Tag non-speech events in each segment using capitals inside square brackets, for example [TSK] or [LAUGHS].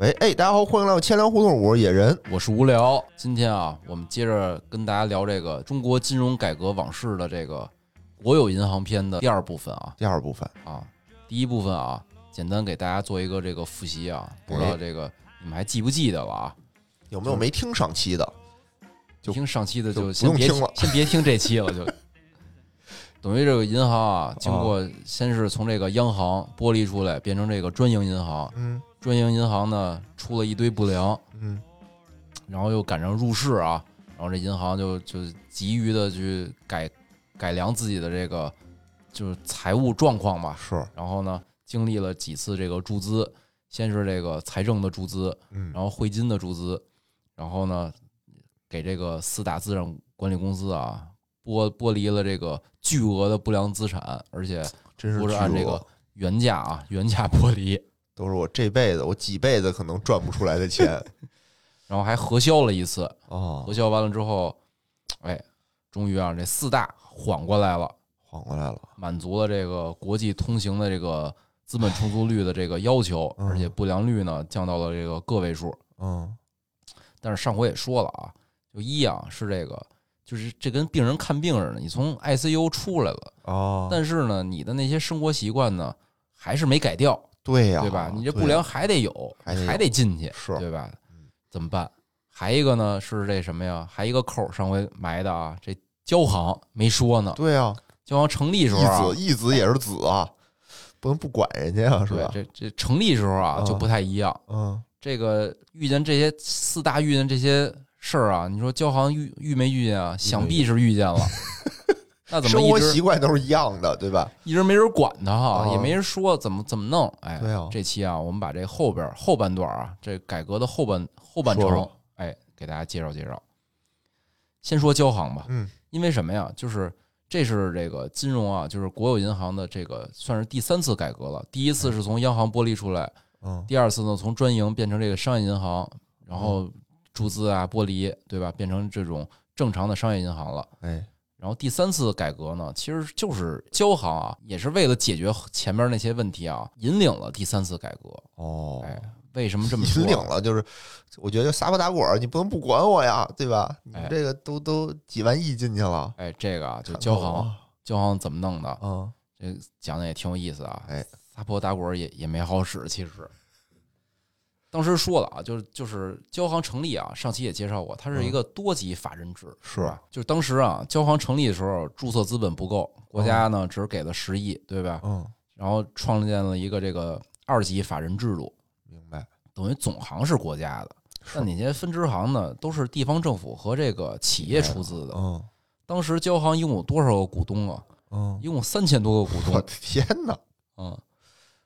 喂，哎，大家好，欢迎来到千聊胡同，我是野人。我是无聊。今天啊，我们接着跟大家聊这个中国金融改革往事的这个国有银行篇的第二部分啊第二部分，啊，第一部分啊，简单给大家做一个这个复习啊，不知道这个你们还记不记得了啊？有没有没听上期的？就听上期的就先别用听了先别听这期了，就 [LAUGHS] 等于这个银行啊，经过先是从这个央行剥离出来，变成这个专营银行，嗯专营银行呢出了一堆不良，嗯。然后又赶上入市啊，然后这银行就就急于的去改改良自己的这个就是财务状况吧，是，然后呢经历了几次这个注资，先是这个财政的注资，嗯。然后汇金的注资，然后呢给这个四大资产管理公司啊剥剥离了这个巨额的不良资产，而且不是按这个原价啊原价剥离，都是我这辈子我几辈子可能赚不出来的钱 [LAUGHS] 然后还核销了一次，哦核，销完了之后，哎，终于啊，这四大缓过来了，缓过来了。满足了这个国际通行的这个资本充足率的这个要求，嗯而且不良率呢降到了这个个位数。嗯但是上回也说了啊，就一啊是这个，就是这跟病人看病似的，你从 ICU 出来了，哦，但是呢，你的那些生活习惯呢还是没改掉，对呀，对吧？你这不良还得有，还得有还得进去，是对吧？怎么办？还一个呢是这什么呀？还一个扣上回埋的啊，这交行没说呢。对啊，交行成立时候义啊子，义子也是子啊，不能不管人家呀，是吧？这这成立时候啊嗯就不太一样。嗯，这个遇见这些四大遇见这些事儿啊，你说交行遇遇没遇见啊？想必是遇见了。[LAUGHS] 那怎么生活习惯都是一样的，对吧？一直没人管他哈，啊也没人说怎么怎么弄？哎，对啊这期啊，我们把这后边后半段啊，这改革的后半后半程哎，给大家介绍介绍。先说交行吧，嗯因为什么呀？就是这是这个金融啊，就是国有银行的这个算是第三次改革了。第一次是从央行剥离出来，嗯第二次呢从专营变成这个商业银行，然后注资啊剥离，对吧？变成这种正常的商业银行了。哎，然后第三次改革呢，其实就是交行啊，也是为了解决前面那些问题啊，引领了第三次改革。哦，哎，为什么这么说？引领了，就是我觉得撒泼打滚儿，你不能不管我呀，对吧？你哎这个都都几万亿进去了，哎，这个啊，就交行，交行怎么弄的？嗯，这讲的也挺有意思啊。哎，撒泼打滚也也没好使，其实。当时说了啊，就是就是交行成立啊，上期也介绍过，它是一个多级法人制，是吧？就是当时啊，交行成立的时候，注册资本不够，国家呢只给了十亿，对吧？嗯，然后创建了一个这个二级法人制度，明白，等于总行是国家的，但那些分支行呢都是地方政府和这个企业出资的。嗯当时交行一共有多少个股东啊？嗯，一共三千多个股东我的。天哪，嗯，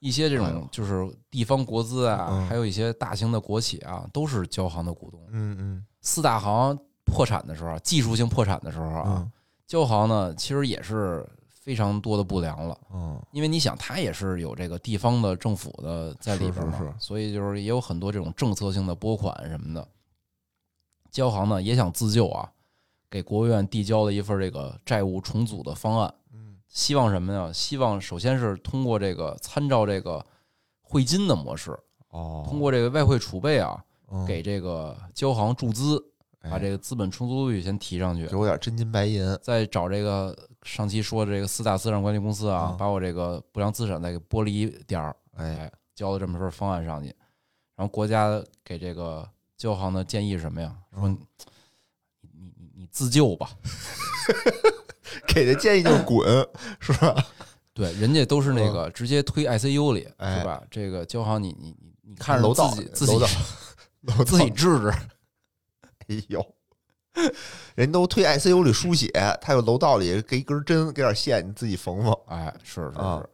一些这种就是地方国资啊，嗯还有一些大型的国企啊，都是交行的股东。嗯嗯四大行破产的时候，技术性破产的时候啊，嗯交行呢其实也是非常多的不良了。嗯，因为你想，它也是有这个地方的政府的在里边嘛，是是是所以就是也有很多这种政策性的拨款什么的。交行呢也想自救啊，给国务院递交了一份这个债务重组的方案，嗯希望什么呢？希望首先是通过这个参照这个汇金的模式，哦，通过这个外汇储备啊，嗯。给这个交行注资，把哎这个资本充足率先提上去。给，我点真金白银，再找这个上期说的这个四大资产管理公司啊，嗯。把我这个不良资产再给剥离点儿，哎，哎，交了这么份方案上去，然后国家给这个交行的建议是什么呀？说自救吧，[LAUGHS] 给的建议就是滚，是吧？对，人家都是那个直接推 ICU 里，是吧？这个交行你你你你看着楼道自己自己楼道自己治治，哎呦，人都推 ICU 里输血，他有楼道里给一根针，给点线，你自己缝缝。哎，是是啊是。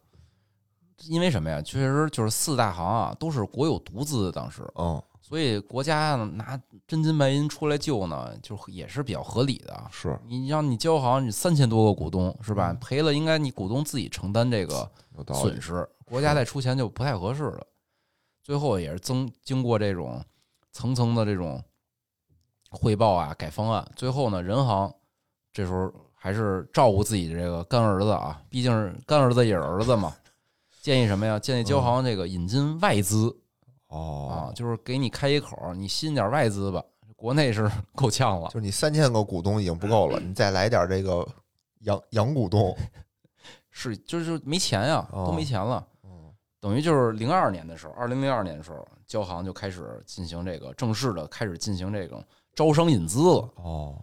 因为什么呀？确实就是四大行啊，都是国有独资的，当时，嗯，所以国家拿真金白银出来救呢，就也是比较合理的。是你让你交行，你三千多个股东是吧？嗯赔了应该你股东自己承担这个损。失，国家再出钱就不太合适了。最后也是增经过这种层层的这种汇报啊，改方案，最后呢，人行这时候还是照顾自己这个干儿子啊，毕竟是干儿子也是儿子嘛。[LAUGHS] 建议什么呀？建议交行这个引进外资哦就是给你开一口儿，你吸引点外资吧。国内是 [LAUGHS] 够呛了就，是你三千个股东已经不够了，你再来点这个洋洋股东，[LAUGHS] 是就是没钱呀，哦都没钱了。嗯等于就是零二年的时候，二零零二年的时候，交行就开始进行这个正式的开始进行这种招商引资了。哦，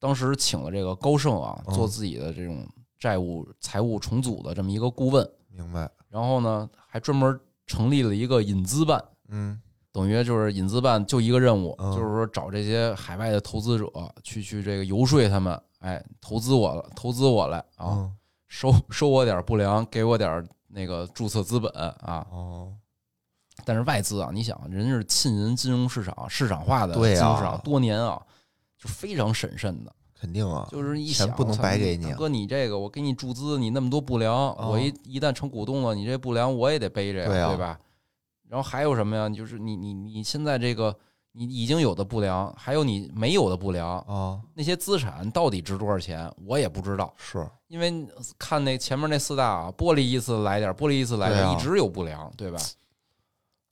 当时请了这个高盛啊，嗯做自己的这种债务财务重组的这么一个顾问，明白，然后呢，还专门成立了一个引资办，嗯等于就是引资办就一个任务，嗯就是说找这些海外的投资者去去这个游说他们，哎，投资我了，投资我来啊，嗯 [LAUGHS] 收收我点不良，给我点那个注册资本啊。哦，但是外资啊，你想，人家是浸淫金融市场市场化的对啊金融市场多年啊，就非常审慎的。肯定啊，就是一想，钱不能白给你啊大哥，你这个我给你注资，你那么多不良，哦我一一旦成股东了，你这不良我也得背着呀，对啊吧？然后还有什么呀？就是你你你现在这个你已经有的不良，还有你没有的不良，啊，那些资产到底值多少钱，我也不知道，是因为看那前面那四大啊，玻璃一次来点儿，剥离一次来点一直有不良，对吧？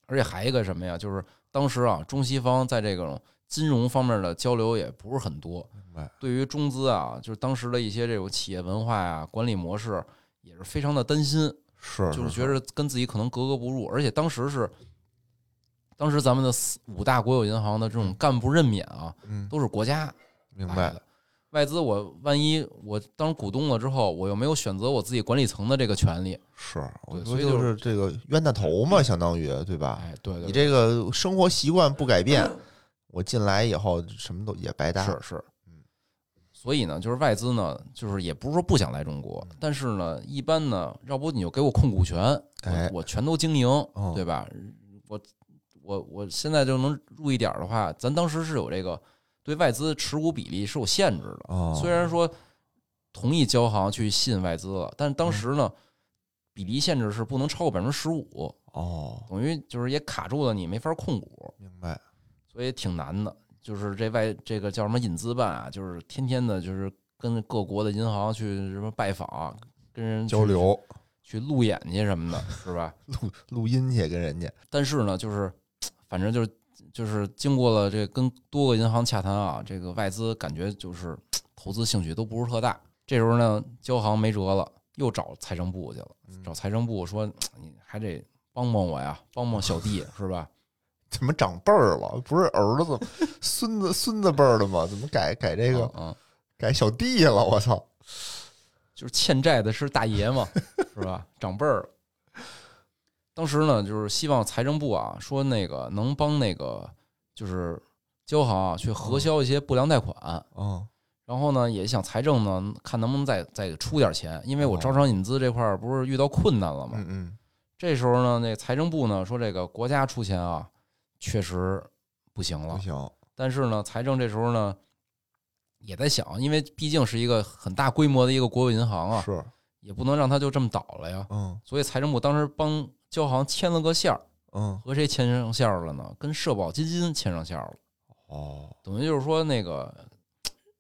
而且还一个什么呀？就是当时啊，中西方在这种金融方面的交流也不是很多。对于中资啊，就是当时的一些这种企业文化呀、管理模式，也是非常的担心，是就是觉得跟自己可能格格不入。而且当时是，当时咱们的四五大国有银行的这种干部任免啊，嗯，都是国家明白，的。外资我万一我当股东了之后，我又没有选择我自己管理层的这个权利，是，所以就是这个冤大头嘛，相当于对吧？哎，对对，你这个生活习惯不改变，我进来以后什么都也白搭。是是嗯，所以呢，就是外资呢，就是也不是说不想来中国，但是呢，一般呢，要不你就给我控股权，哎我我全都经营哦，对吧？我我我现在就能入一点的话，咱当时是有这个对外资持股比例是有限制的，哦，虽然说同意交行去吸引外资了，但是当时呢，比例限制是不能超过百分之十五，哦，等于就是也卡住了你没法控股，明白，所以挺难的。就是这外这个叫什么引资办啊，就是天天的，就是跟各国的银行去什么拜访，跟人交流去路演去什么的，是吧？[LAUGHS] 录录音去跟人家，但是呢，就是反正就是就是经过了这跟多个银行洽谈啊，这个外资感觉就是投资兴趣都不是特大。这时候呢，交行没辙了，又找财政部去了，嗯找财政部说 [TSK] 你还得帮帮我呀，帮帮小弟是吧？怎么长辈儿了？不是儿子、[LAUGHS] 孙子、孙子辈儿的吗？怎么改改这个嗯，嗯改小弟了？我操！就是欠债的是大爷嘛，[LAUGHS] 是吧？长辈儿。当时呢，就是希望财政部啊，说那个能帮那个就是交行啊去核销一些不良贷款，嗯，然后呢，也想财政呢看能不能再再出点钱，因为我哦招商引资这块儿不是遇到困难了吗？嗯嗯，这时候呢，那财政部呢说这个国家出钱啊，确实不行了不。行，但是呢，财政这时候呢也在想，因为毕竟是一个很大规模的一个国有银行啊，是，也不能让它就这么倒了呀。嗯所以财政部当时帮交行牵了个线儿，嗯，和谁牵上线儿了呢？跟社保基金牵上线儿了。哦，等于就是说那个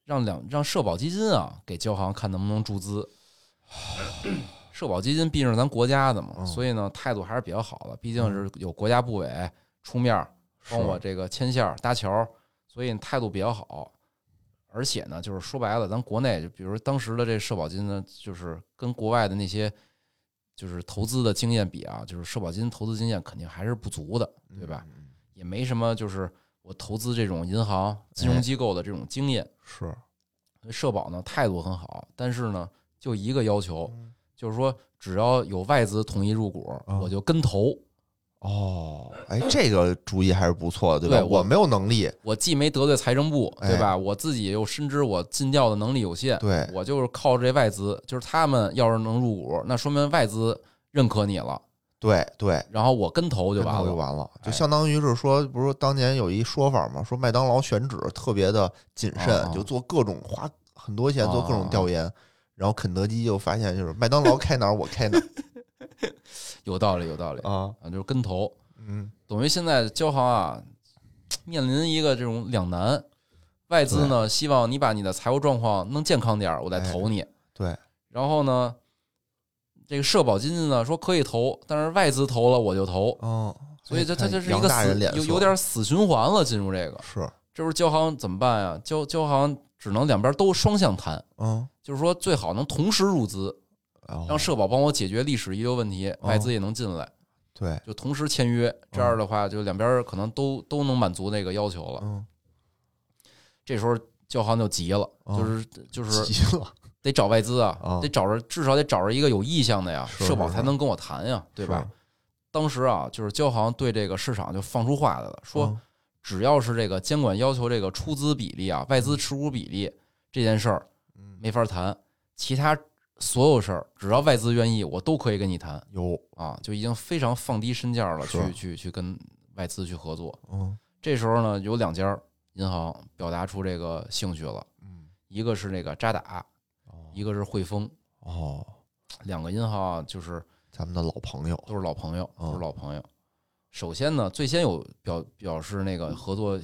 让两让社保基金啊给交行看能不能注资。[COUGHS] 社保基金毕竟是咱国家的嘛，嗯所以呢态度还是比较好的，毕竟是有国家部委出面帮我这个牵线搭桥，所以态度比较好。而且呢，就是说白了，咱国内就比如当时的这社保金呢，就是跟国外的那些就是投资的经验比啊，就是社保金投资经验肯定还是不足的，对吧？也没什么就是我投资这种银行金融机构的这种经验。是，社保呢态度很好，但是呢就一个要求，嗯就是说只要有外资同意入股，啊我就跟投。哦，哎，这个主意还是不错的，对吧？对我我没有能力，我既没得罪财政部，哎对吧？我自己又深知我尽调的能力有限，对，我就是靠这外资，就是他们要是能入股，那说明外资认可你了，对对，然后我跟投就完了。就完了，就哎相当于是说，不是当年有一说法嘛，说麦当劳选址特别的谨啊慎，啊就做各种花很多钱做各啊种调研，然后肯德基就发现就是麦当劳开哪儿我开哪儿 [LAUGHS] 有道理，有道理啊，啊，就是跟投。嗯，等于现在交行啊，面临一个这种两难，外资呢希望你把你的财务状况弄健康点儿，我再投你。对，然后呢，这个社保基金呢说可以投，但是外资投了我就投，哦，所以这它看杨这是一个死有有点死循环了。进入这个，是，这时候交行怎么办呀？交交行只能两边都双向谈，嗯，就是说最好能同时入资，然让社保帮我解决历史遗留问题，哦外资也能进来，对，就同时签约。这样的话，就两边可能都都能满足那个要求了。嗯，这时候交行就急了，哦就是就 [LAUGHS] 是急了，得找外资啊哦，得找着至少得找着一个有意向的呀，社保才能跟我谈呀，对吧？当时啊，就是交行对这个市场就放出话来了，说嗯只要是这个监管要求这个出资比例啊、外资持股比例这件事儿嗯。没法谈，其他所有事儿只要外资愿意，我都可以跟你谈有，啊，就已经非常放低身价了，去去去跟外资去合作。嗯这时候呢，有两家银行表达出这个兴趣了，嗯，一个是那个渣打，哦一个是汇丰，哦，两个银行啊，就是咱们的老朋友，都是老朋友，哦都是老朋友。首先呢，最先有表表示那个合作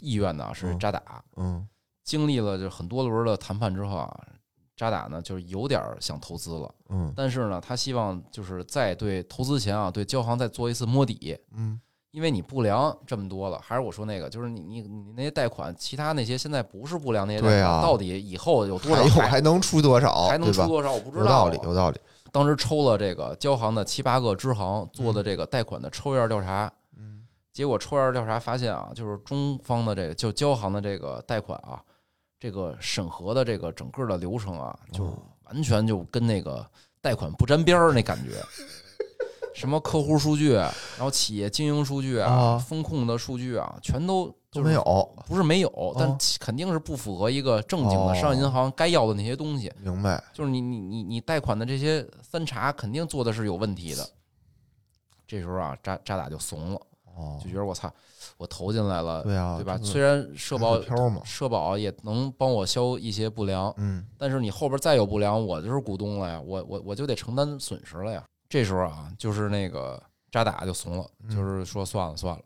意愿的啊是嗯渣打，嗯经历了就很多轮的谈判之后啊，渣打呢就是有点儿想投资了，嗯但是呢，他希望就是再对投资前啊，对交行再做一次摸底，嗯，因为你不良这么多了，还是我说那个，就是你你你那些贷款，其他那些现在不是不良那些贷款，对啊到底以后有多少还有还还能出多少，还能？出多少，我不知道啊。有道理，有道理。当时抽了这个交行的七八个支行做的这个贷款的抽样调查，嗯结果抽样调查发现啊，就是中方的这个就交行的这个贷款啊，这个审核的这个整个的流程啊，就完全就跟那个贷款不沾边儿那感觉。什么客户数据，然后企业经营数据啊啊，风控的数据啊，全都就是都没有，不是没有，但肯定是不符合一个正经的哦商业银行该要的那些东西。明白？就是你你你你贷款的这些三查，肯定做的是有问题的。这时候啊，渣渣打就怂了，哦就，觉得我操，我投进来了，对啊，对吧？虽然社保社保也能帮我消一些不良，嗯但是你后边再有不良，我就是股东了呀，我我我就得承担损失了呀。这时候啊，就是那个渣打就怂了，嗯就是说算了算了。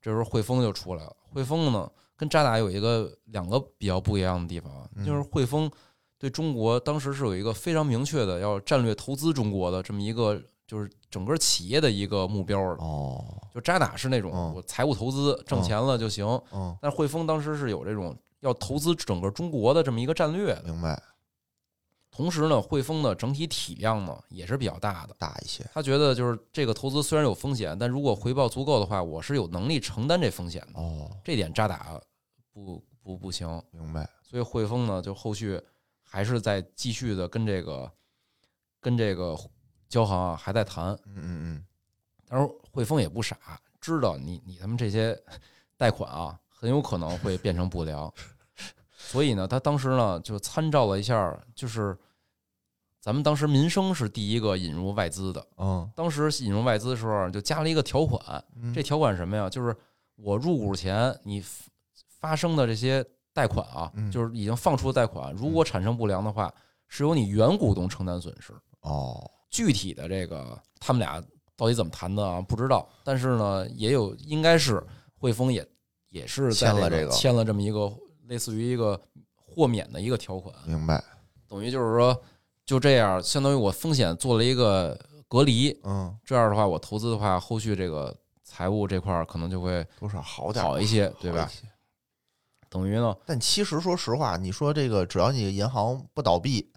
这时候汇丰就出来了，汇丰呢跟渣打有一个两个比较不一样的地方就是汇丰对中国当时是有一个非常明确的要战略投资中国的这么一个就是整个企业的一个目标了。哦，就渣打是那种嗯。我财务投资挣钱了就行，嗯，但是汇丰当时是有这种要投资整个中国的这么一个战略的。明白，同时呢，汇丰的整体体量呢也是比较大的。大一些，他觉得就是这个投资虽然有风险，但如果回报足够的话，我是有能力承担这风险的。哦，这点渣打不不不行，明白，所以汇丰呢就后续还是在继续的跟这个跟这个交行啊还在谈。嗯嗯嗯。但是汇丰也不傻，知道你你他们这些贷款啊很有可能会变成不良，[LAUGHS] 所以呢，他当时呢就参照了一下，就是咱们当时民生是第一个引入外资的，嗯。当时引入外资的时候就加了一个条款，嗯，这条款什么呀？就是我入股前你发生的这些贷款啊，嗯。就是已经放出的贷款，如果产生不良的话，是由你原股东承担损失。哦，具体的这个他们俩到底怎么谈的啊？不知道。但是呢，也有应该是汇丰也也是签了这个签了这么一个类似于一个豁免的一个条款，明白，等于就是说就这样，相当于我风险做了一个隔离。嗯，这样的话，我投资的话，后续这个财务这块儿可能就会多少好点儿好一些，[LAUGHS] 对吧等于呢，但其实说实话，你说这个只要你银行不倒闭，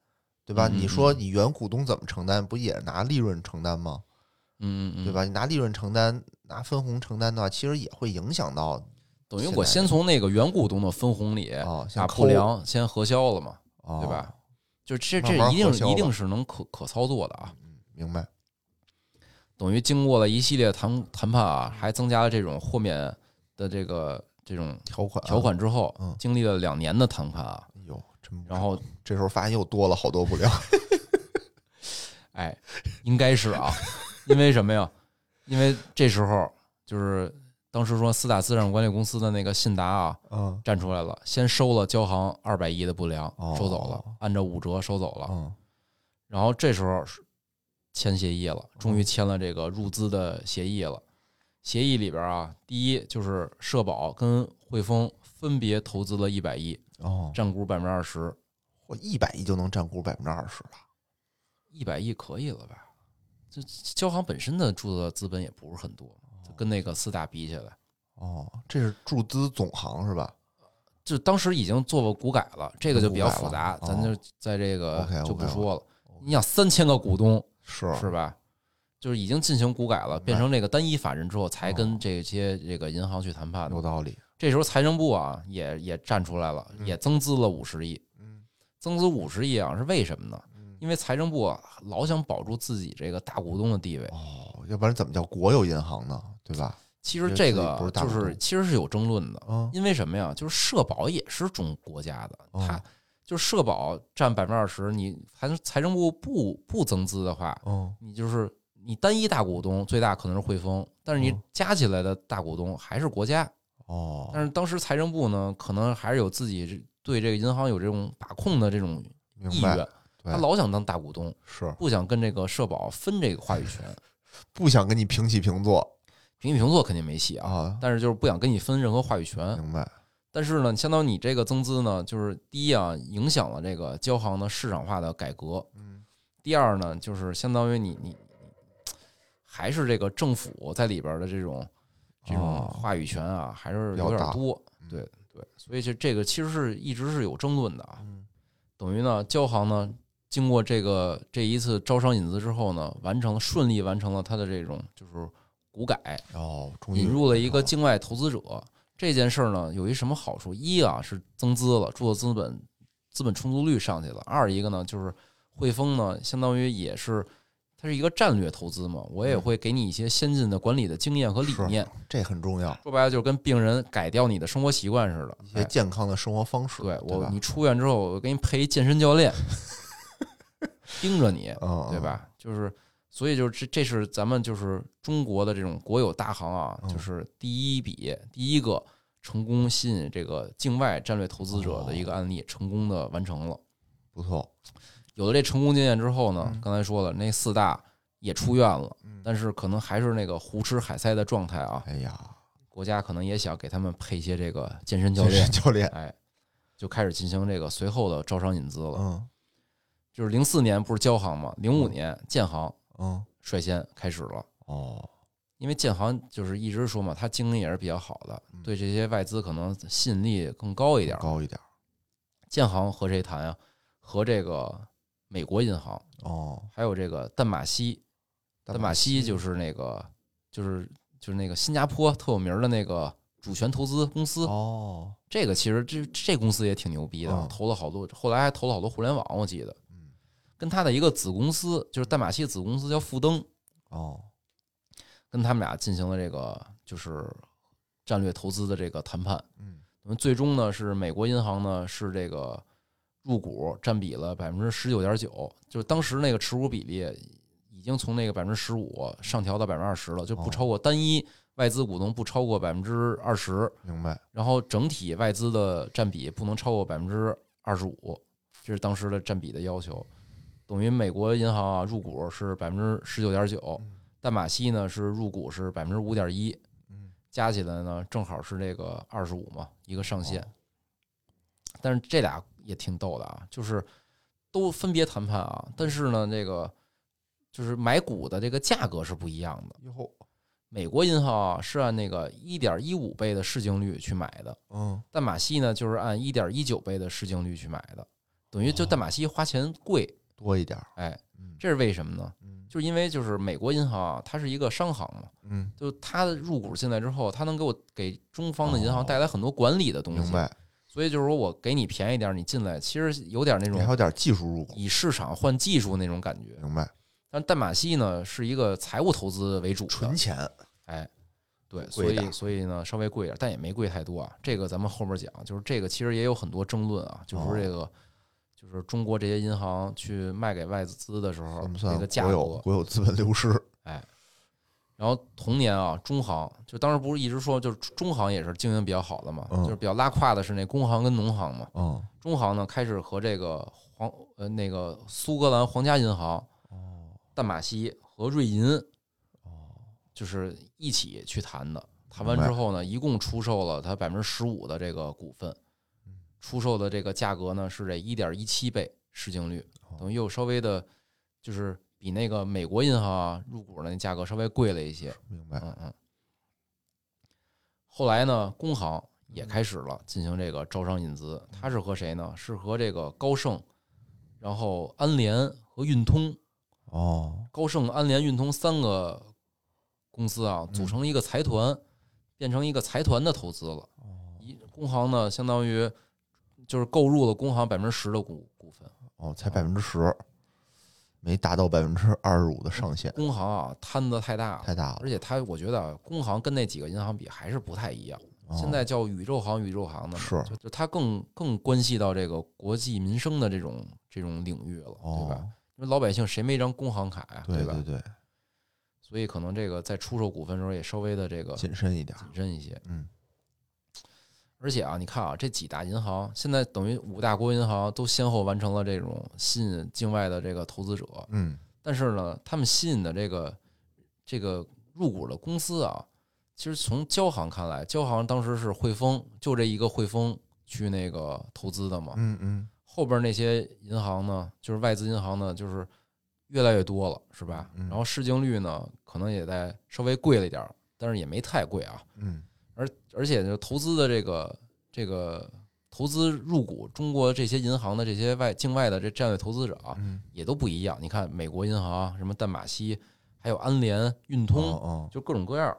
对吧？嗯嗯你说你原股东怎么承担？不也拿利润承担吗？嗯对？吧？你拿利润承担，拿分红承担的话，其实也会影响到等于我先从那个原股东的分红里啊，不良先核销了嘛，哦对吧？就这这一定一定是能可可操作的啊。嗯，明白。等于经过了一系列谈谈判啊，还增加了这种豁免的这个这种条款啊条，款之后嗯，经历了两年的谈判啊，然后这时候发现又多了好多不良。[LAUGHS] 哎，应该是啊，因为什么呀？因为这时候就是当时说四大资产管理公司的那个信达啊嗯站出来了，先收了交行二百亿的不良，哦收走了，按照五折收走了。嗯然后这时候签协议了，终于嗯签了这个入资的协议了。协议里边啊，第一就是社保跟汇丰分别投资了一百亿，哦，占股百分之二十，我一百亿就能占股百分之二十了。一百亿可以了吧？这交行本身的注册资本也不是很多，跟那个四大比起来，哦，这是注资总行是吧？就当时已经做过股改了，这个就比较复杂，咱就在这个就不说了。你想三千个股东是是吧？就是已经进行股改了，变成这个单一法人之后，才哦跟这些这个银行去谈判的有。道理。这时候财政部啊也也站出来了，嗯也增资了五十亿。嗯增资五十亿啊是为什么呢？嗯，因为财政部啊老想保住自己这个大股东的地位。哦，要不然怎么叫国有银行呢？对吧？其实这个就是其实是有争论的，嗯因为什么呀？就是社保也是中国家的，哦它就是社保占百分之二十，你财财政部不不增资的话，哦你就是你单一大股东最大可能是汇丰，但是你嗯加起来的大股东还是国家。哦，但是当时财政部呢，可能还是有自己对这个银行有这种把控的这种意愿，他老想当大股东，是不想跟这个社保分这个话语权。[LAUGHS] 不想跟你平起平坐平起平坐肯定没戏啊，啊，但是就是不想跟你分任何话语权。明白？但是呢，相当于你这个增资呢，就是第一啊，影响了这个交行的市场化的改革；嗯第二呢，就是相当于你你还是这个政府在里边的这种这种哦话语权啊，还是有点多。嗯对对，所以这这个其实是一直是有争论的啊。嗯等于呢，交行呢经过这个这一次招商引资之后呢，完成顺利完成了它的这种就是股改，哦，引入了一个哦境外投资者。这件事儿呢，有一什么好处？一啊是增资了，注册资本资本充足率上去了；二一个呢，就是汇丰呢，相当于也是它是一个战略投资嘛，我也嗯会给你一些先进的管理的经验和理念。这很重要，说白了，就是跟病人改掉你的生活习惯似的一。些哎健康的生活方式，对我，你出院之后，我给你配一健身教练，[LAUGHS] 盯着你，嗯，对吧？就是，所以就是这这是咱们就是中国的这种国有大行啊，嗯就是第一笔第一个成功吸引这个境外战略投资者的一个案例，成功的完成了。不错，有了这成功经验之后呢嗯，刚才说了，那四大也出院了，嗯但是可能还是那个胡吃海塞的状态啊。哎呀，国家可能也想给他们配一些这个健身教健练身，教练，哎，就开始进行这个随后的招商引资了。嗯就是零四年不是交行嘛，零五年建行嗯，率先开始了。哦，因为建行就是一直说嘛，它经营也是比较好的嗯，对这些外资可能吸引力更高一点。高一点，建行和谁谈呀？和这个美国银行，哦，还有这个淡马锡。淡马锡就是是那个，就是就是那个新加坡特有名的那个主权投资公司。哦，这个其实这这公司也挺牛逼的嗯，投了好多，后来还投了好多互联网，我记得。嗯，跟他的一个子公司，就是淡马锡子公司叫富登，哦，跟他们俩进行了这个就是战略投资的这个谈判。嗯，那么最终呢，是美国银行呢是这个入股占比了百分之十九点九，就是当时那个持股比例已经从那个百分之十五上调到百分之二十了，就不哦超过单一外资股东不超过百分之二十，明白，然后整体外资的占比不能超过百分之二十五，这是当时的占比的要求。等于美国银行啊入股是百分之十九点九，嗯淡马锡呢是入股是百分之五点一，嗯，加起来呢正好是这个二十五嘛，一个上限哦。但是这俩也挺逗的啊，就是都分别谈判啊，但是呢，这个就是买股的这个价格是不一样的。哟，美国银行啊是按那个一点一五倍的市净率去买的，嗯，淡马锡呢就是按一点一九倍的市净率去买的，等于就淡马锡花钱贵，多一点儿，哎，嗯这是为什么呢？嗯就是因为就是美国银行啊，它是一个商行嘛，嗯，就它入股进来之后，它能给我给中方的银行带来很多管理的东西，明白，所以就是说我给你便宜点儿，你进来其实有点那种还有点技术入股，以市场换技术那种感觉。明白，但淡马锡呢是一个财务投资为主的纯，钱，哎，对，所以所以呢稍微贵一点，但也没贵太多啊。这个咱们后面讲，就是这个其实也有很多争论啊，就是说这个。就是中国这些银行去卖给外资的时候，这算不算个价格，国有资本流失？然后同年啊，中行就当时不是一直说，就是中行也是经营比较好的嘛，嗯就是比较拉胯的是那工行跟农行嘛。嗯，中行呢开始和这个皇呃那个苏格兰皇家银行、哦淡马锡和瑞银哦，就是一起去谈的。谈完之后呢，一共出售了它百分之十五的这个股份嗯，出售的这个价格呢是这一点一七倍市净率，哦等于又稍微的，就是比那个美国银行啊入股的那价格稍微贵了一些。明白，嗯嗯。后来呢，工行也开始了进行这个招商引资，它是和谁呢？是和这个高盛，然后安联和运通，哦，高盛、安联、运通三个公司啊，嗯组成一个财团，变成一个财团的投资了。一工行呢，相当于就是购入了工行百分之十的股股份。哦，才百分之十，没达到百分之二十五的上限，工行啊，摊子太大了，太大了。而且它，我觉得啊工行跟那几个银行比还是不太一样。哦现在叫宇宙行，宇宙行的嘛，是就就它更更关系到这个国计民生的这种这种领域了，对吧？哦，因为老百姓谁没张工行卡呀，吧？对对对，所以可能这个在出售股份的时候也稍微的这个谨慎一点。谨慎一些。嗯，而且啊，你看啊，这几大银行现在等于五大国有银行都先后完成了这种吸引境外的这个投资者，嗯，但是呢，他们吸引的这个这个入股的公司啊，其实从交行看来，交行当时是汇丰，就这一个汇丰去那个投资的嘛。嗯嗯，后边那些银行呢，就是外资银行呢，就是越来越多了，是吧？嗯然后市净率呢，可能也在稍微贵了一点儿，但是也没太贵啊。嗯，而而且就投资的这个这个投资入股中国这些银行的这些外境外的这战略投资者啊，嗯，也都不一样。你看美国银行、什么淡马锡，还有安联、运通，哦就各种各样。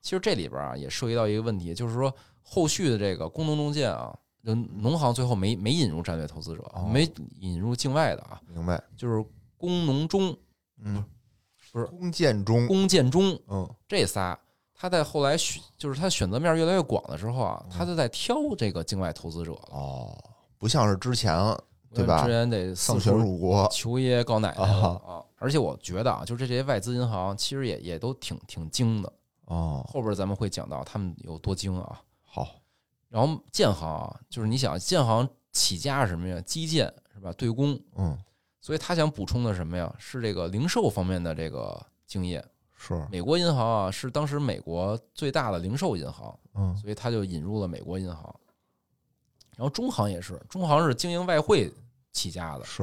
其实这里边啊也涉及到一个问题，就是说后续的这个工农中建啊，就农行最后没没引入战略投资者，哦没引入境外的啊，哦，明白。就是工农中、嗯，不是工建中，工建中嗯，这仨。他在后来选，就是他选择面越来越广的时候啊，嗯他就在挑这个境外投资者了，哦，不像是之前对吧之前得丧权辱国。求爷爷告奶奶啊了啊！而且我觉得啊，就这些外资银行其实也也都挺挺精的，哦，后边咱们会讲到他们有多精啊。好，然后建行啊，就是你想建行起家是什么呀？基建是吧？对公，嗯，所以他想补充的什么呀？是这个零售方面的这个经验。是，美国银行啊，是当时美国最大的零售银行，嗯，所以他就引入了美国银行。然后中行也是，中行是经营外汇起家的，是，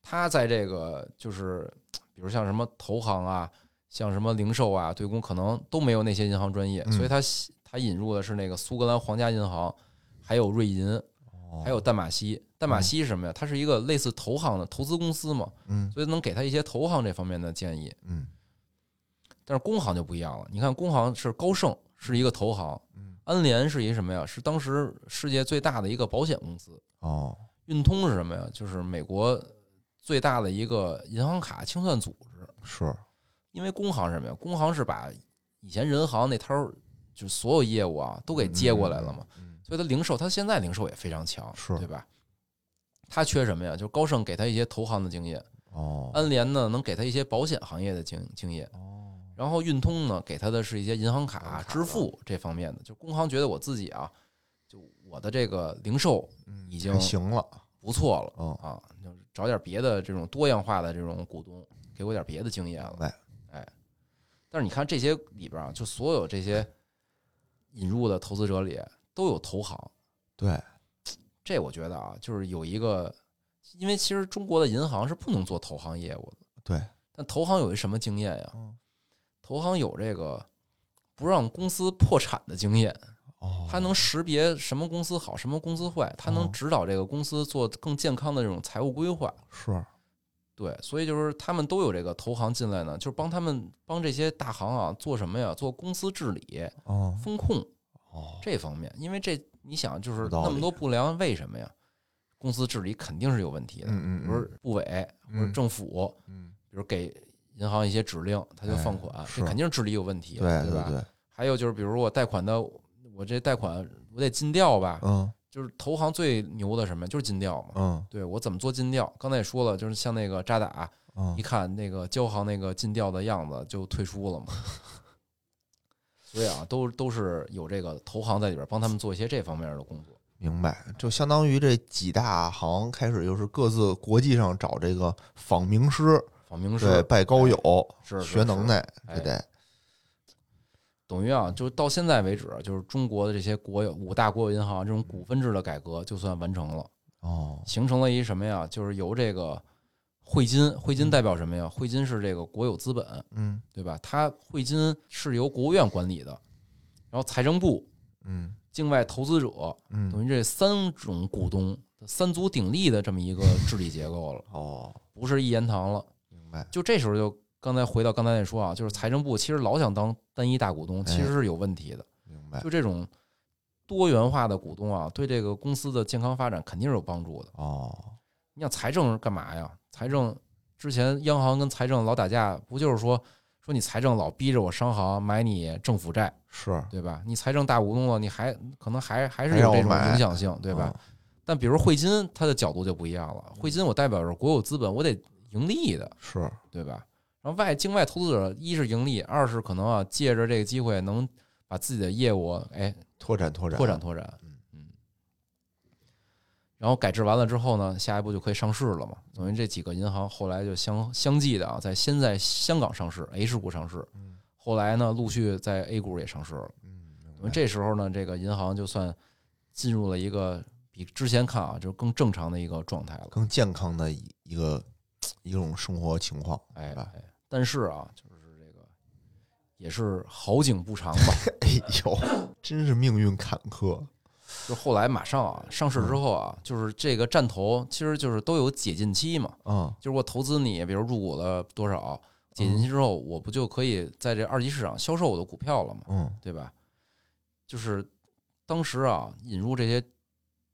他在这个就是，比如像什么投行啊，像什么零售啊、对公，可能都没有那些银行专业，嗯。所以他他引入的是那个苏格兰皇家银行，还有瑞银，哦。还有淡马锡。淡马锡是什么呀？它是一个类似投行的投资公司嘛，嗯。所以能给他一些投行这方面的建议。嗯但是工行就不一样了，你看工行是高盛是一个投行，嗯，安联是一什么呀？是当时世界最大的一个保险公司。哦，运通是什么呀？就是美国最大的一个银行卡清算组织。是，因为工行是什么呀？工行是把以前人行那摊儿，就是所有业务啊都给接过来了嘛，嗯？所以它零售，它现在零售也非常强，是对吧？它缺什么呀？就是高盛给他一些投行的经验，哦，安联呢能给他一些保险行业的经经验，哦，然后运通呢给他的是一些银行卡、支付这方面的。就工行觉得我自己啊，就我的这个零售嗯已经行了，不错了嗯，啊，就是找点别的这种多样化的这种股东，给我点别的经验了。明白，但是你看这些里边啊，就所有这些引入的投资者里都有投行，对，这我觉得啊，就是有一个，因为其实中国的银行是不能做投行业务的，对，但投行有一什么经验呀？嗯，投行有这个不让公司破产的经验，哦，它能识别什么公司好，什么公司坏，他能哦。指导这个公司做更健康的这种财务规划。是，对，所以就是他们都有这个投行进来呢，就是帮他们帮这些大行啊做什么呀？做公司治理、哦，风控哦，这方面。因为这你想，就是那么多不良，为什么呀？公司治理肯定是有问题的，嗯嗯比如部委或者嗯。政府，嗯，比如给银行一些指令，他就放款，哎这肯定是治理有问题，对吧？对，还有就是，比如我贷款的，我这贷款我得尽调吧，嗯就是投行最牛的什么，就是尽调嘛。嗯对我怎么做尽调？刚才也说了，就是像那个渣打，嗯一，看那个交行那个尽调的样子就退出了嘛。[LAUGHS] 所以啊，都都是有这个投行在里边帮他们做一些这方面的工作。明白，就相当于这几大行开始就是各自国际上找这个访名师，访名师对，拜高友，是是学能耐，哎对得，等于啊，就到现在为止，就是中国的这些国有五大国有银行这种股份制的改革就算完成了，哦，形成了一什么呀？就是由这个汇金，汇金代表什么呀？汇金是这个国有资本，嗯对吧？它汇金是由国务院管理的，然后财政部嗯境外投资者，嗯，等于这三种股东三足鼎立的这么一个治理结构了，哦，不是一言堂了。就这时候就刚才回到刚才那说啊，就是财政部其实老想当单一大股东，其实是有问题的。明白，就这种多元化的股东啊，对这个公司的健康发展肯定是有帮助的。哦，你想财政干嘛呀？财政之前央行跟财政老打架，不就是说说你财政老逼着我商行买你政府债，是，对吧？你财政大股东了，你还可能还还是有这种影响性，对吧？但比如汇金，它的角度就不一样了。汇金我代表着国有资本，我得盈利的，嗯？是，对吧？然后外境外投资者，一是盈利，二是可能啊借着这个机会能把自己的业务哎拓展拓展拓展拓展嗯，嗯。然后改制完了之后呢，下一步就可以上市了嘛。等于这几个银行后来就相相继的啊，在先在香港上市，H 股上市，嗯后来呢陆续在 A 股也上市了。嗯，那么这时候呢，这个银行就算进入了一个比之前看啊，就是更正常的一个状态了。更健康的一一个一种生活情况，哎但是啊，就是这个也是好景不长吧。[LAUGHS] 哎呦，真是命运坎坷，就后来马上啊上市之后啊，就是这个战投其实就是都有解禁期嘛，嗯就是我投资你，比如入股了多少，解禁期之后，我不就可以在这二级市场销售我的股票了吗？嗯对吧？就是当时啊，引入这些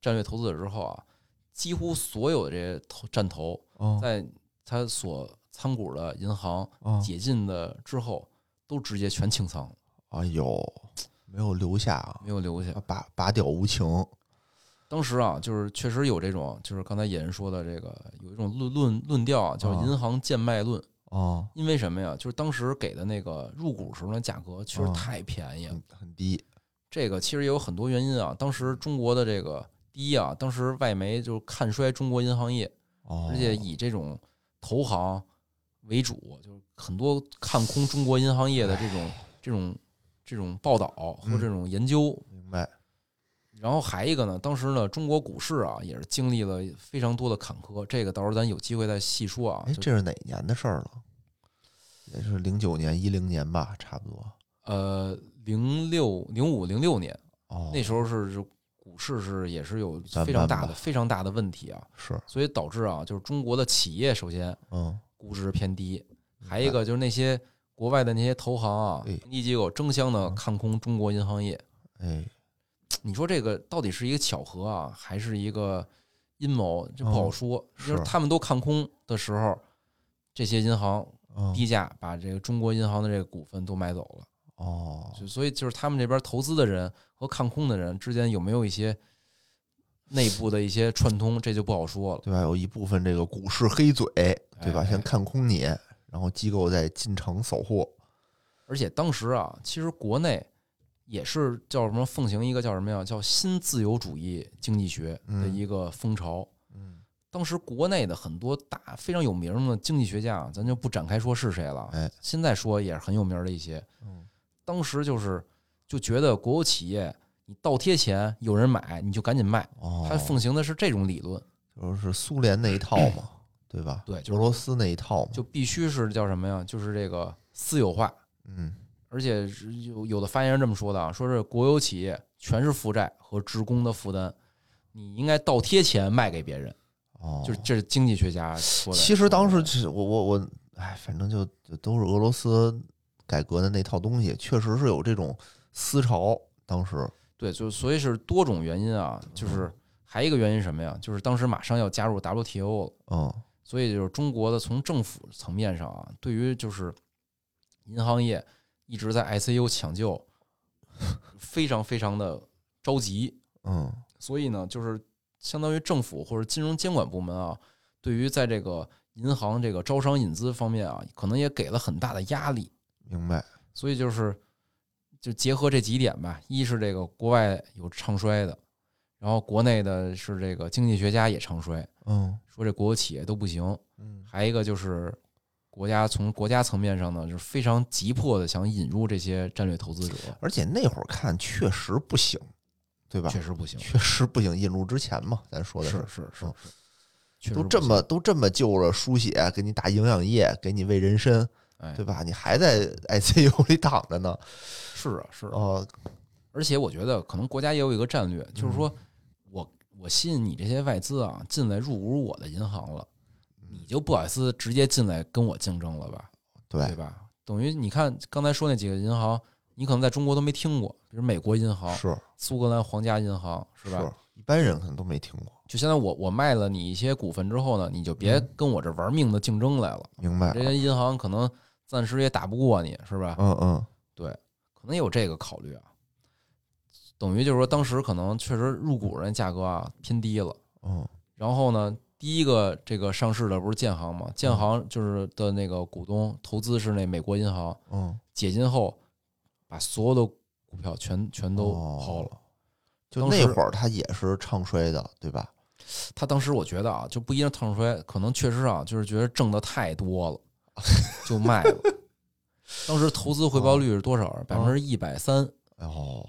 战略投资者之后啊，几乎所有的这些投战投，嗯，在他所参股的银行嗯解禁的之后，都直接全清仓了，哎呦，没有留下啊，没有留下。拔拔掉无情，当时啊，就是确实有这种，就是刚才野人说的这个，有一种论论论调啊，叫啊银行贱卖论。啊，因为什么呀？就是当时给的那个入股时候的价格确实啊太便宜了。很很低，这个其实也有很多原因啊。当时中国的这个第一啊，当时外媒就看衰中国银行业，哦，而且以这种投行为主，就是很多看空中国银行业的这种这种这种报道和这种研究。明白，然后还一个呢，当时呢，中国股市啊也是经历了非常多的坎坷，这个到时候咱有机会再细说啊。哎，这是哪年的事儿了？也是零九年、一零年吧，差不多。呃，零六、零五、零六年哦，那时候是是股市是也是有非常大的非常大的问题啊，是，所以导致啊，就是中国的企业首先嗯，估值偏低，还一个就是那些国外的那些投行啊哎，评级机构争相的嗯看空中国银行业。哎，[TSK] 你说这个到底是一个巧合啊，还是一个阴谋？这不好嗯说。是就是他们都看空的时候，这些银行嗯，低价把这个中国银行的这个股份都买走了。哦，就所以就是他们这边投资的人和看空的人之间有没有一些 [LAUGHS] 内部的一些串通，这就不好说了。对吧？有一部分这个股市黑嘴，对吧？哎先看空你，然后机构再进场扫货。而且当时啊，其实国内也是叫什么奉行一个叫什么呀？叫新自由主义经济学的嗯一个风潮。嗯，当时国内的很多大非常有名的经济学家啊，咱就不展开说是谁了。哎，现在说也是很有名的一些。嗯，当时就是就觉得国有企业你倒贴钱，有人买你就赶紧卖。哦，他奉行的是这种理论，就是苏联那一套嘛，对吧？对就是俄罗斯那一套嘛。就必须是叫什么呀？就是这个私有化，嗯，而且有有的发言人这么说的啊，说是国有企业全是负债和职工的负担，你应该倒贴钱卖给别人，哦，就是这是经济学家说的。其实当时是我我我，哎，反正就就都是俄罗斯改革的那套东西，确实是有这种思潮。当时，对，就所以是多种原因啊，就是还一个原因什么呀？就是当时马上要加入 WTO 了，嗯，所以就是中国的从政府层面上啊，对于就是银行业一直在 ICU 抢救，[LAUGHS] 非常非常的着急。嗯，所以呢，就是相当于政府或者金融监管部门啊，对于在这个银行这个招商引资方面啊，可能也给了很大的压力。明白。所以就是就结合这几点吧，一是这个国外有唱衰的，然后国内的是这个经济学家也唱衰，嗯说这国有企业都不行。嗯，还一个就是国家从国家层面上呢，就是非常急迫的想引入这些战略投资者，而且那会儿看确实不行，对吧？确实不行。确实不行。引入之前嘛，咱说的是是是嗯是，都这么都这么救了输血，给你打营养液，给你喂人参，哎对吧？你还在 [LAUGHS] ICU 里躺着呢。是啊是啊，哦，而且我觉得可能国家也有一个战略，就是说我我吸引你这些外资啊进来入股我的银行了，你就不好意思直接进来跟我竞争了吧？对对，吧？等于你看刚才说那几个银行，你可能在中国都没听过，比如美国银行、是苏格兰皇家银行，是吧？一般人可能都没听过。就现在我我卖了你一些股份之后呢，你就别跟我这玩命的竞争来了。明白这？些银行可能暂时也打不过你，是吧？嗯嗯，对，可能有这个考虑啊。等于就是说，当时可能确实入股人价格啊偏低了。嗯然后呢，第一个这个上市的不是建行吗？建行就是的那个股东投资是那美国银行，嗯，解禁后把所有的股票全全都抛了。就那会儿他也是唱衰的，对吧？他当时我觉得啊，就不一定腾出来，可能确实啊，就是觉得挣的太多了，[LAUGHS] 就卖了。[LAUGHS] 当时投资回报率是多少？百分之一百三，哦，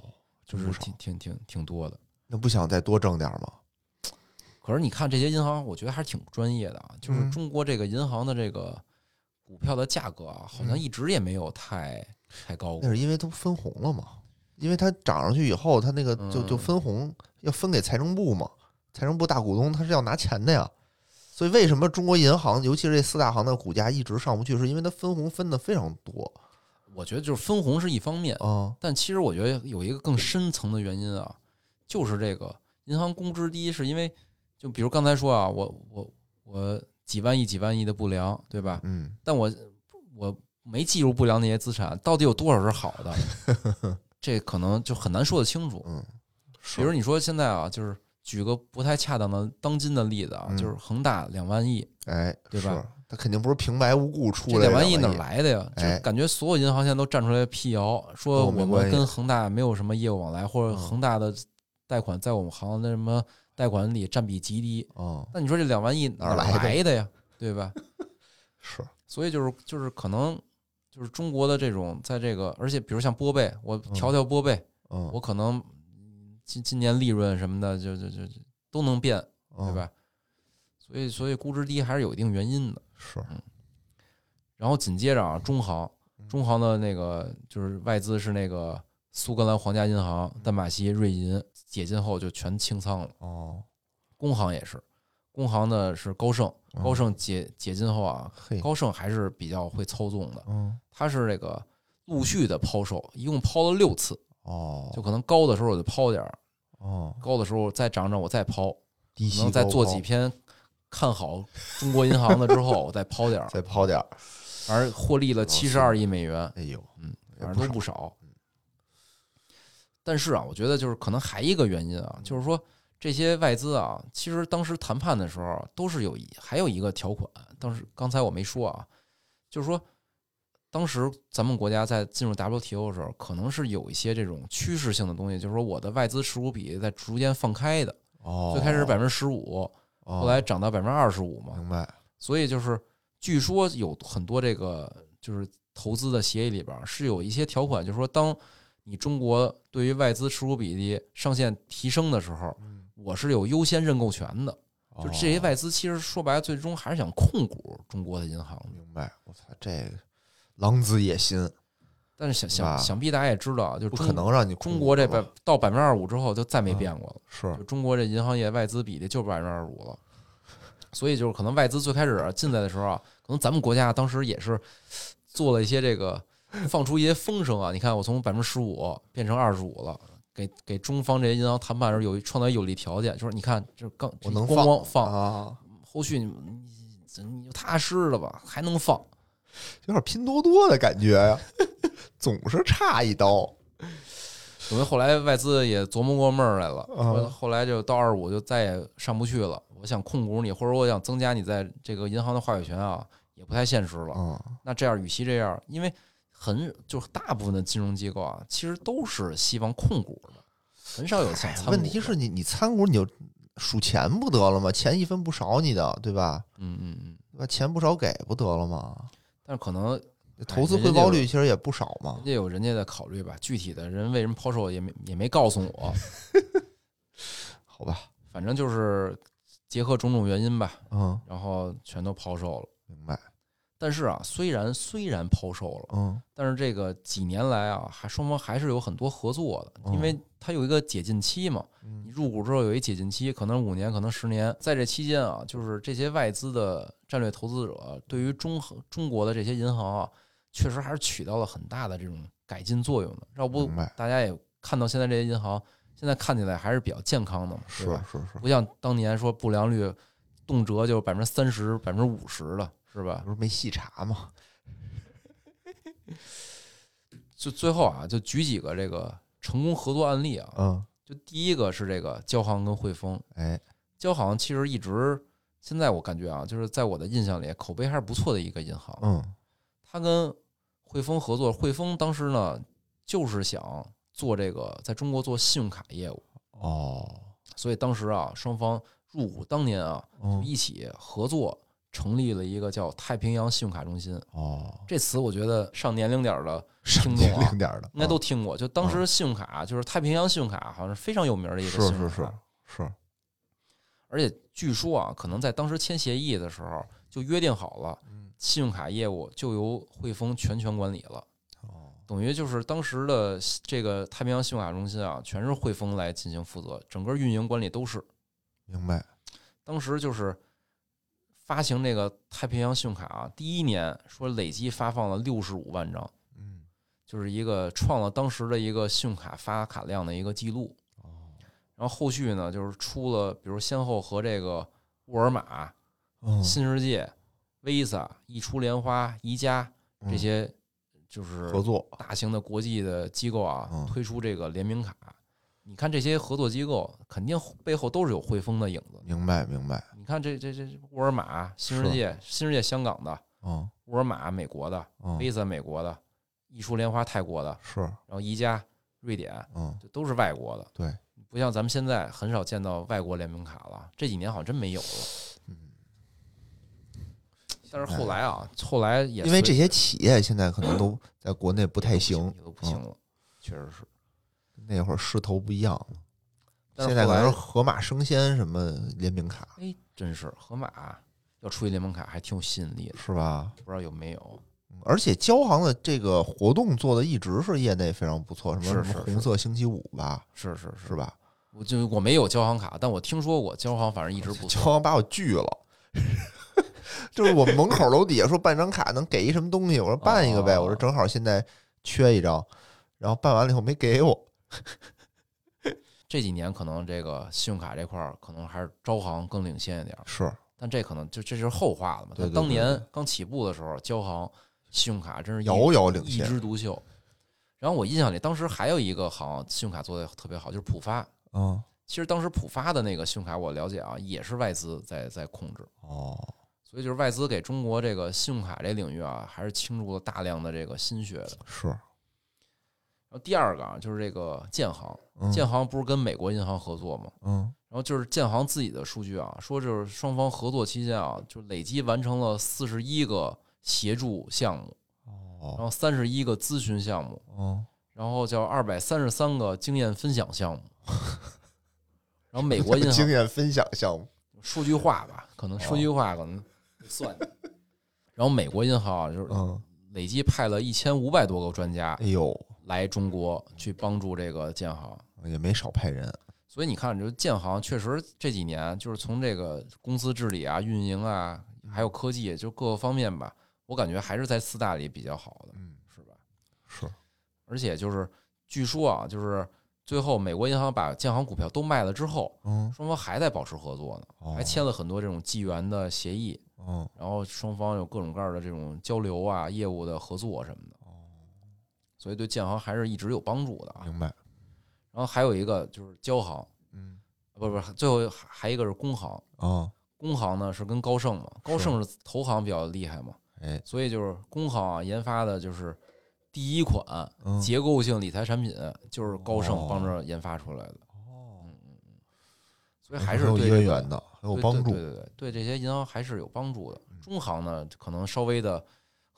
就是挺挺挺挺多的。那不想再多挣点吗？可是你看这些银行，我觉得还是挺专业的啊。就是嗯中国这个银行的这个股票的价格啊，好像嗯一直也没有太太高过那。是因为都分红了嘛，因为它涨上去以后，它那个就就嗯分红要分给财政部嘛，财政部大股东他是要拿钱的呀。所以为什么中国银行，尤其是这四大行的股价一直上不去，是因为它分红分的非常多我觉得就是分红是一方面，啊。但其实我觉得有一个更深层的原因啊，就是这个银行工资低，是因为就比如刚才说啊，我我我几万亿几万亿的不良，对吧？嗯，但我我没计入不良那些资产，到底有多少是好的？[LAUGHS] 这可能就很难说得清楚。嗯，比如你说现在啊，就是举个不太恰当的当今的例子啊，嗯就是恒大两万亿，哎，对吧是？它肯定不是平白无故出来这两万亿亿哪来的呀？就哎感觉所有银行现在都站出来辟谣，说我们跟恒大没有什么业务往来，或者嗯恒大的贷款在我们行的什么贷款里占比极低。哦，那你说这两万亿哪儿来的呀？对吧？是所以就是就是可能就是中国的这种在这个，而且比如像波贝，我调调波贝，嗯，我可能嗯今今年利润什么的就就就就都能变，对嗯？吧？所以所以估值低还是有一定原因的。是，然后紧接着啊，中行，嗯中行的那个就是外资是那个苏格兰皇家银行、淡马锡、瑞银解禁后就全清仓了。哦，工行也是，工行的是高盛，嗯高盛解解禁后啊，高盛还是比较会操纵的，嗯，它是这个陆续的抛售，一共抛了六次，哦，就可能高的时候我就抛点儿，哦，高的时候再涨涨我再抛，低息再做几篇看好中国银行的之后我再抛点儿，[LAUGHS] 再抛点儿，反正获利了七十二亿美元。哎呦，嗯，也反正都不少。但是啊，我觉得就是可能还一个原因啊，就是说这些外资啊，其实当时谈判的时候啊都是有一还有一个条款，当时刚才我没说啊，就是说当时咱们国家在进入 WTO 的时候，可能是有一些这种趋势性的东西，就是说我的外资持股比例在逐渐放开的，哦，最开始百分之十五，哦。后来涨到百分之二十五嘛，明白，所以就是据说有很多这个就是投资的协议里边儿是有一些条款，就是说当你中国对于外资持股比例上限提升的时候，我是有优先认购权的。就这些哦外资其实说白了，最终还是想控股中国的银行。明白，我操，这个狼子野心，但是想想想必大家也知道啊，就中不可能让你控中国这百到百分之二十五之后就再没嗯变过了。是就中国这银行业外资比例就百分之二十五了，所以就是可能外资最开始啊进来的时候啊，可能咱们国家当时也是做了一些这个放出一些风声啊。你看，我从百分之十五变成二十五了，给给中方这些银行谈判的时候有创造有利条件，就是你看这刚我能光光放，啊，后续你你你就踏实了吧，还能放。有点拼多多的感觉呀，总是差一刀，等于后来外资也琢磨过闷儿来了，后来就到二十五就再也上不去了。我想控股你，或者我想增加你在这个银行的话语权啊，也不太现实了。嗯，那这样，与其这样，因为很就是大部分的金融机构啊，其实都是希望控股的，很少有想参股。问题是你你参股你就数钱不得了吗？钱一分不少你的，对吧？嗯嗯嗯，对吧？钱不少给不得了吗？但是可能投资回报率其实也不少嘛人。家有人家的考虑吧。具体的人为什么抛售也没也没告诉我，[LAUGHS] 好吧，反正就是结合种种原因吧，嗯，然后全都抛售了。明白。但是啊，虽然虽然抛售了，嗯但是这个几年来啊，还双方还是有很多合作的，因为它有一个解禁期嘛。你嗯入股之后有一解禁期，可能五年，可能十年，在这期间啊，就是这些外资的战略投资者对于中中国的这些银行啊，确实还是起到了很大的这种改进作用的。要不大家也看到现在这些银行，现在看起来还是比较健康的嘛，是吧？是是，不像当年说不良率动辄就百分之三十、百分之五十的，是吧？不是没细查吗？[LAUGHS] 就最后啊，就举几个这个成功合作案例啊。嗯，就第一个是这个交行跟汇丰，哎，交行其实一直现在我感觉啊，就是在我的印象里口碑还是不错的一个银行。嗯他跟汇丰合作，汇丰当时呢就是想做这个在中国做信用卡业务，哦，所以当时啊双方入股当年啊就嗯一起合作成立了一个叫太平洋信用卡中心。哦，这词我觉得上年龄点儿的上听众啊零点儿的，应该都嗯听过，就当时信用卡就是太平洋信用卡好像是非常有名的一个是信用卡，是是是，而且据说啊，可能在当时签协议的时候就约定好了，嗯信用卡业务就由汇丰全权管理了，哦，等于就是当时的这个太平洋信用卡中心啊，全是汇丰来进行负责，整个运营管理都是。明白，当时就是发行这个太平洋信用卡啊，第一年说累计发放了六十五万张，嗯就是一个创了当时的一个信用卡发卡量的一个记录。哦，然后后续呢，就是出了，比如先后和这个沃尔玛、嗯，新世界、Visa、易初莲花、宜家这些就是合作，大型的国际的机构啊嗯，推出这个联名卡。你看这些合作机构，肯定背后都是有汇丰的影子。明白明白，你看这这这沃尔玛、新世界、新世界香港的，嗯沃尔玛美国的嗯，，Visa 美国的，易初莲花泰国的，是，然后宜家瑞典，嗯这都是外国的。对，不像咱们现在很少见到外国联名卡了，这几年好像真没有了。嗯，但是后来啊，后来也因为这些企业现在可能都在国内不太行，也都不行了，确实是。那会儿势头不一样了，现在可能是盒马生鲜什么联名卡哎，真是盒马要出一联盟卡还挺有吸引力的，是吧？不知道有没有？嗯而且交行的这个活动做的一直是业内非常不错，什么什么红色星期五吧，是是是？吧？我就我没有交行卡，但我听说过交行，反正一直不交。行把我拒了。[LAUGHS] 就是我们门口楼底下说办张卡能给一什么东西，我说办一个呗，哦我说正好现在缺一张，然后办完了以后没给我，这几年可能这个信用卡这块儿可能还是招行更领先一点儿，是但这可能就这就是后话了嘛。对对对但当年刚起步的时候，交行信用卡真是遥遥领先一。枝独秀。然后我印象里，当时还有一个行信用卡做的特别好，就是浦发。嗯，其实当时浦发的那个信用卡，我了解啊，也是外资在在控制，哦，所以就是外资给中国这个信用卡这领域啊，还是倾注了大量的这个心血的。是，然后第二个啊，就是这个建行，嗯建行不是跟美国银行合作吗？嗯，然后就是建行自己的数据啊，说就是双方合作期间啊，就累计完成了四十一个协助项目，然哦，后三十一个咨询项目，嗯，然后叫二百三十三个经验分享项目。然后美国银行 [LAUGHS] 经验分享项目，数据化吧，可能数据化可能算。然后美国银行啊，就是嗯，累计派了一千五百多个专家哎呦，来中国去帮助这个建行。也没少派人，所以你看，就建行确实这几年就是从这个公司治理啊、运营啊，还有科技，就各个方面吧，我感觉还是在四大里比较好的，嗯，是吧？是，而且就是据说啊，就是最后美国银行把建行股票都卖了之后，嗯，双方还在保持合作呢，哦还签了很多这种纪元的协议，嗯，然后双方有各种各样的这种交流啊、业务的合作什么的，所以对建行还是一直有帮助的啊。明白，然后还有一个就是交行，嗯，不不，最后还还一个是工行。啊，工行呢是跟高盛嘛，高盛是投行比较厉害嘛，哎，所以就是工行啊研发的就是第一款嗯，结构性理财产品，就是高盛哦。帮着研发出来的，哦，所以还是有对渊源的，很有对帮助，对对对对，对这些银行还是有帮助的。中行呢可能稍微的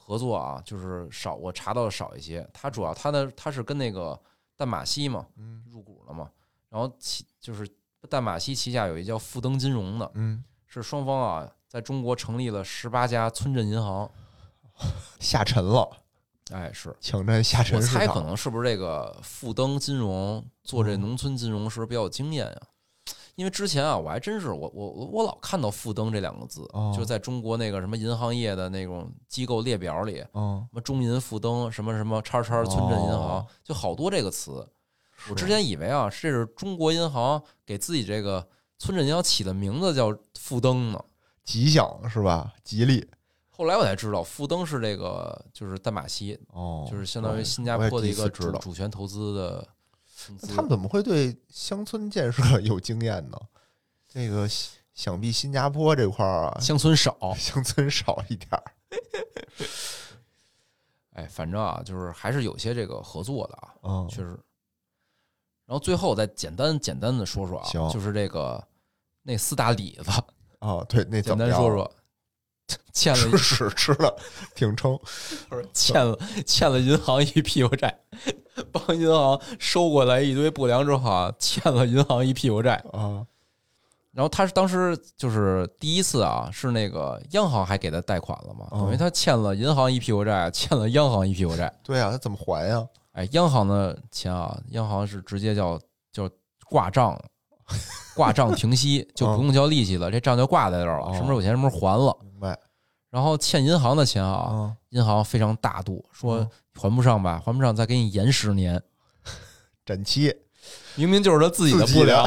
合作啊，就是少，我查到的少一些。它主要它的它是跟那个淡马锡嘛嗯。入股了嘛，然后旗就是淡马锡旗下有一叫富登金融的，嗯，是双方啊在中国成立了十八家村镇银行，下沉了，哎，是。抢占下我沉市猜可场。能是不是这个富登金融做这农村金融时比较有经验呀？因为之前啊，我还真是我我我我老看到“富登”这两个字，哦就在中国那个什么银行业的那种机构列表里，嗯，什么中银富登，什么什么叉叉村镇银行哦，就好多这个词。我之前以为啊，这是中国银行给自己这个村镇银行起的名字叫富登呢。吉祥是吧？吉利后来我才知道，富登是这个就是淡马锡，哦，就是相当于新加坡的一个主权投资的他们怎么会对乡村建设 [LAUGHS] 有经验呢？这个想必新加坡这块儿啊，乡村少，[LAUGHS] 乡村少一点儿。哎，反正啊，就是还是有些这个合作的啊，嗯，确实。然后最后再简单简单的说说啊行，就是这个那四大李子，哦，对，那简单说说，[LAUGHS] 欠了吃屎吃了挺撑。不是欠了欠了银行一屁股债，帮银行收过来一堆不良之后啊，欠了银行一屁股债。啊，然后他是当时就是第一次啊，是那个央行还给他贷款了嘛，哦等于他欠了银行一屁股债，欠了央行一屁股债。对啊，他怎么还呀？哎，央行的钱啊，央行是直接叫叫挂账，挂账停息，就不用交利息了，这账就挂在这儿了，哦什么时候有钱什么时候还了。明白然后欠银行的钱啊，啊？银行非常大度，说嗯还不上吧，还不上再给你延十年。[LAUGHS] 展期明明就是他自己的不良，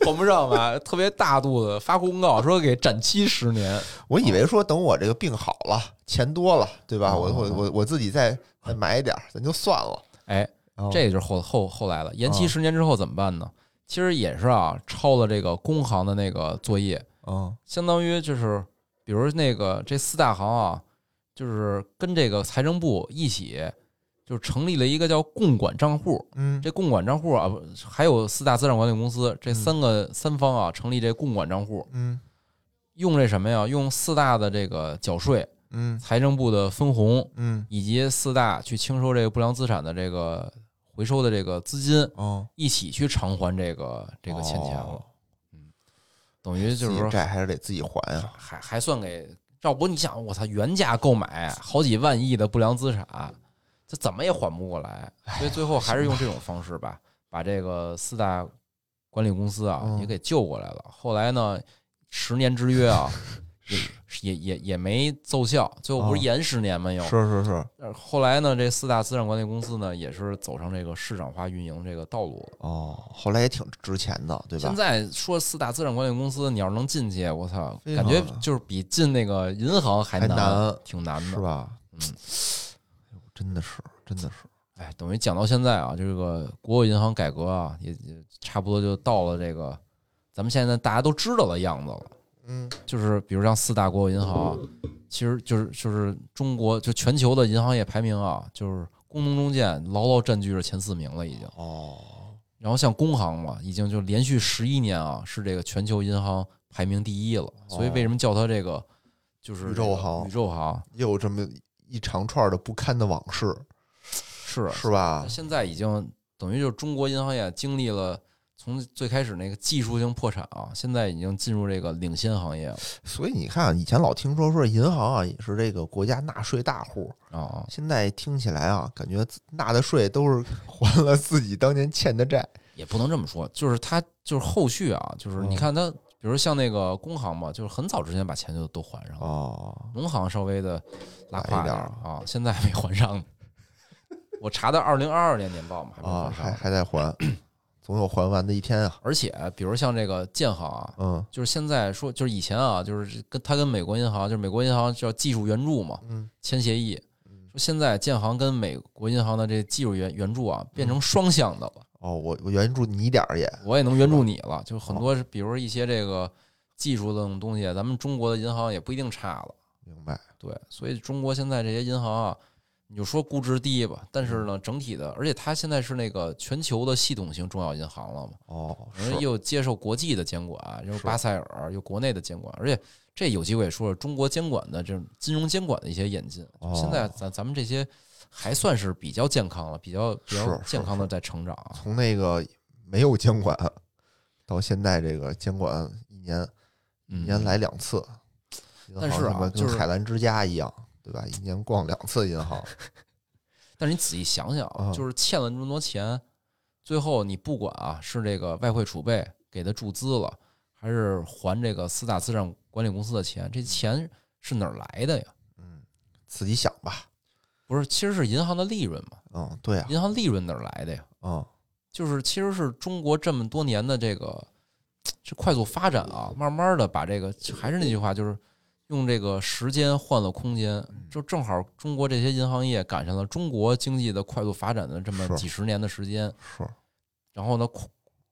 还不上吧，特别大度的发公告说给展期十年。我以为说等我这个病好了，钱多了，对吧？哦我我我我自己再再买一点儿，咱就算了。哎，哦这就是后后后来了，延期哦十年之后怎么办呢？其实也是啊，抄了这个工行的那个作业，嗯相当于就是，比如那个这四大行啊，就是跟这个财政部一起，就是成立了一个叫共管账户。嗯这共管账户啊，不还有四大资产管理公司，这嗯三个三方啊，成立这共管账户，嗯用这什么呀？用四大的这个缴税、嗯财政部的分红，嗯以及四大去清收这个不良资产的这个回收的这个资金，哦，一起去偿还这个这个欠钱了哦。等于就是说债还是得自己还啊。还还算给，赵国你想，我操，原价购买好几万亿的不良资产，这怎么也还不过来，所以最后还是用这种方式吧，把这个四大管理公司啊嗯也给救过来了。后来呢，十年之约啊，[LAUGHS] 也也也也没奏效，最后不是哦延十年吗？又是是是，呃后来呢，这四大资产管理公司呢，也是走上这个市场化运营这个道路了。哦，后来也挺值钱的，对吧现？在说四大资产管理公司，你要是能进去，我操，感觉就是比进那个银行还还难挺难的。是吧？嗯，真的是，真的是，哎，等于讲到现在啊，这个国有银行改革啊，也也差不多就到了这个咱们现在大家都知道的样子了。嗯就是比如像四大国有银行啊，其实就是就是中国就全球的银行业排名啊，就是工农中建牢牢占据着前四名了已经。哦，然后像工行嘛，已经就连续十一年啊，是这个全球银行排名第一了。所以为什么叫它这个就是哦宇宙行宇宙行又有这么一长串的不堪的往事，是是吧？现在已经等于就是中国银行业经历了从最开始那个技术性破产啊，现在已经进入这个领先行业了所以你看，以前老听说说银行啊也是这个国家纳税大户，啊啊！现在听起来啊，感觉纳的税都是 [LAUGHS] 还了自己当年欠的债。也不能这么说，就是他就是后续啊，就是你嗯看他，比如像那个工行嘛，就是很早之前把钱就都还上了。哦，农行稍微的拉胯点儿啊，现在还没还上呢。我查的二零二二年年报嘛，还还。还在还，[CLEARS THROAT] 总有还完的一天啊。而且，比如像这个建行啊，嗯就是现在说，就是以前啊，就是跟他跟美国银行，就是美国银行叫技术援助嘛，嗯，签协议。说现在建行跟美国银行的这技术援援助啊，变嗯成双向的了。哦，我我援助你点儿也，我也能援助你了，就很多，比如一些这个技术这种东西，咱们中国的银行也不一定差了。明白？对，所以中国现在这些银行啊，你就说估值低吧，但是呢，整体的，而且它现在是那个全球的系统性重要银行了嘛，哦，而且是又接受国际的监管，又是巴塞尔，又国内的监管，而且这有机会说说中国监管的这种金融监管的一些演进。哦现在咱咱们这些还算是比较健康了，比较比较健康的在成长啊。从那个没有监管到现在这个监管一年一嗯，年来两次，银但是啊就是跟海澜之家一样。对吧？一年逛两次银行，[LAUGHS] 但是你仔细想想嗯就是欠了这么多钱，最后你不管啊是这个外汇储备给他注资了，还是还这个四大资产管理公司的钱，这钱是哪儿来的呀？嗯，自己想吧。不是，其实是银行的利润嘛，嗯，对啊，银行利润哪儿来的呀？嗯就是其实是中国这么多年的这个 [TSK] 这快速发展啊，慢慢的把这个还是那句话，就是用这个时间换了空间，就正好中国这些银行业赶上了中国经济的快速发展的这么几十年的时间，是，然后呢，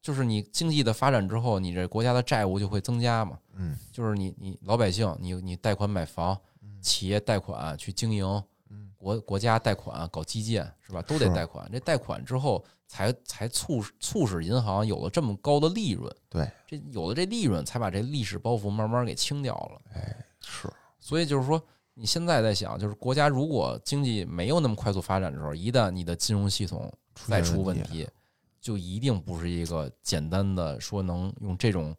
就是你经济的发展之后，你这国家的债务就会增加嘛，嗯就是你你老百姓，你你贷款买房，企业贷款去经营，嗯国国家贷款搞基建是吧？都得贷款。这贷款之后，才才促使促使银行有了这么高的利润。对，这有了这利润，才把这历史包袱慢慢给清掉了。是，所以就是说，你现在在想，就是国家如果经济没有那么快速发展的时候，一旦你的金融系统再出问问，题，就一定不是一个简单的说能用这种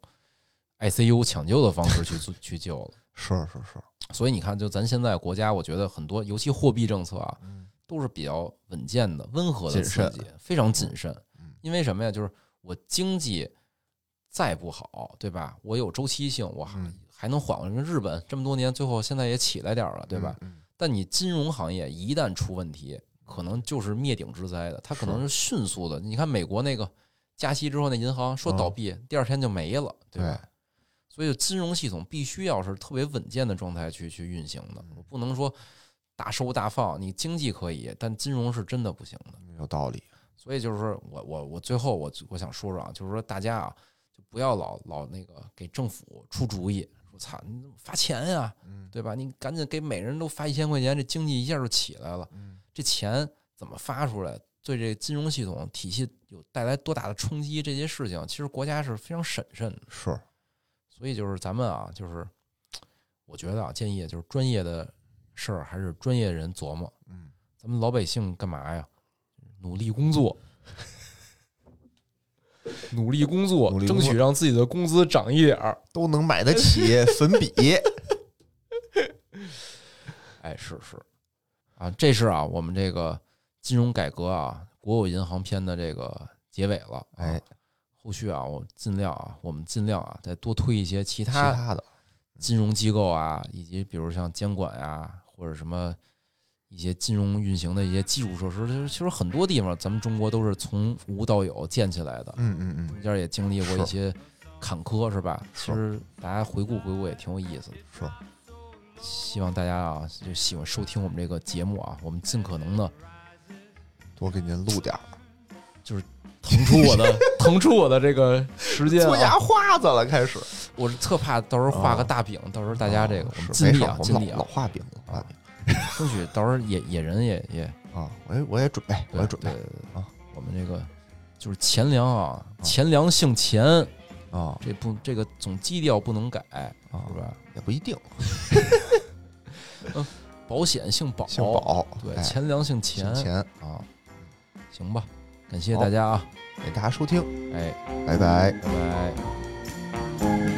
ICU 抢救的方式去 [LAUGHS] 去救了。是是是，所以你看，就咱现在国家，我觉得很多，尤其货币政策啊，嗯都是比较稳健的、温和的刺激，非常谨慎嗯。因为什么呀？就是我经济再不好，对吧？我有周期性，我还能缓过来。日本这么多年，最后现在也起来点儿了，对吧？？嗯但你金融行业一旦出问题，可能就是灭顶之灾的，它可能是迅速的。你看美国那个加息之后，那银行说倒闭，第二天就没了，对吧？对所以金融系统必须要是特别稳健的状态去去运行的，我不能说大收大放。你经济可以，但金融是真的不行的。嗯有道理。所以就是说我我我最后我我想说说啊，就是说大家啊，就不要老老那个给政府出主意，说操你怎么发钱呀，嗯对吧？你赶紧给每人都发一千块钱，这经济一下就起来了。嗯这钱怎么发出来，对这金融系统体系有带来多大的冲击，这些事情其实国家是非常审慎的。是，所以就是咱们啊，就是我觉得啊，建议就是专业的事儿还是专业人琢磨，嗯咱们老百姓干嘛呀？努力工作，努力工作，努力工作争取让自己的工资涨一点儿。都能买得起粉笔。[LAUGHS] 哎，是是，啊，这是啊，我们这个金融改革啊，国有银行篇的这个结尾了。啊哎，后续啊，我尽量啊，我们尽量啊，再多推一些其其他他的，金融机构啊，以及比如像监管呀、或者什么一些金融运行的一些基础设施，就是其实很多地方咱们中国都是从无到有建起来的，嗯嗯嗯，中间也经历过一些坎坷，是吧？其实大家回顾回顾也挺有意思的。是，希望大家啊，就喜欢收听我们这个节目啊，我们尽可能的多给您录点儿，就是腾出我的 [LAUGHS] 腾出我的这个时间做牙啊。花子了，开始。我是特怕到时候画个大饼，到时候大家这个哦我们尽力啊尽力啊老老，画饼，老画饼 [LAUGHS] 争取到时候野野人也也啊！我也我也准备，我也准备啊我们这个就是钱粮啊，钱粮姓钱，啊这不这个总基调不能改，啊是，吧？也不一定。[LAUGHS] 嗯 [LAUGHS] 保险姓保，姓宝，对，哎钱粮姓钱钱，啊，行吧，感谢大家啊，感谢大家收听，哎，拜拜。拜拜。